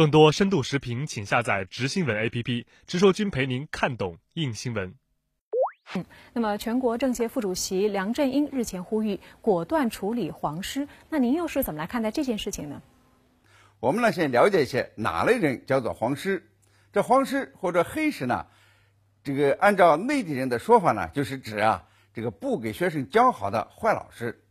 更多深度视频，请下载直新闻 APP，直说君陪您看懂硬新闻。嗯，那么全国政协副主席梁振英日前呼吁果断处理黄尸，那您又是怎么来看待这件事情呢？我们呢先了解一些哪类人叫做黄尸。这黄尸或者黑尸呢，这个按照内地人的说法呢，就是指啊这个不给学生教好的坏老师。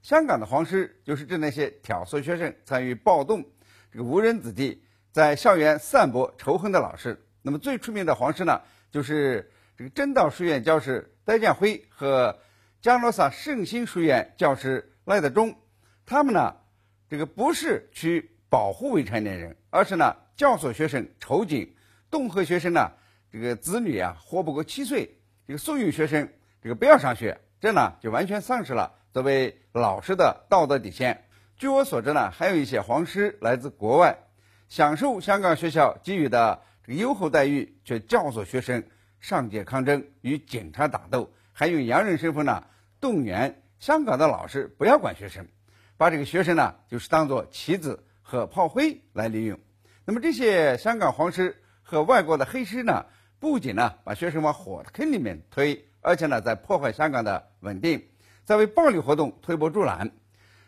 香港的黄尸就是指那些挑唆学生参与暴动、这个误人子弟，在校园散播仇恨的老师。那么最出名的黄师呢，就是这个真道书院教师戴建辉和加罗萨圣心书院教师赖德忠。他们呢，这个不是去保护未成年人，而是呢教唆学生仇警，恫吓学生呢这个子女啊活不过七岁，这个怂恿学生这个不要上学，这呢就完全丧失了。作为老师的道德底线，据我所知呢，还有一些黄师来自国外，享受香港学校给予的这个优厚待遇，却教唆学生上街抗争，与警察打斗，还用洋人身份呢动员香港的老师不要管学生，把这个学生呢就是当做棋子和炮灰来利用。那么这些香港黄师和外国的黑师呢，不仅呢把学生往火坑里面推，而且呢在破坏香港的稳定。在为暴力活动推波助澜，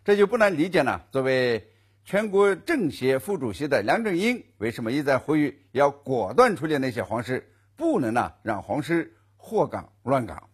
这就不难理解了。作为全国政协副主席的梁振英，为什么一再呼吁要果断处理那些黄师，不能呢让黄师祸港乱港？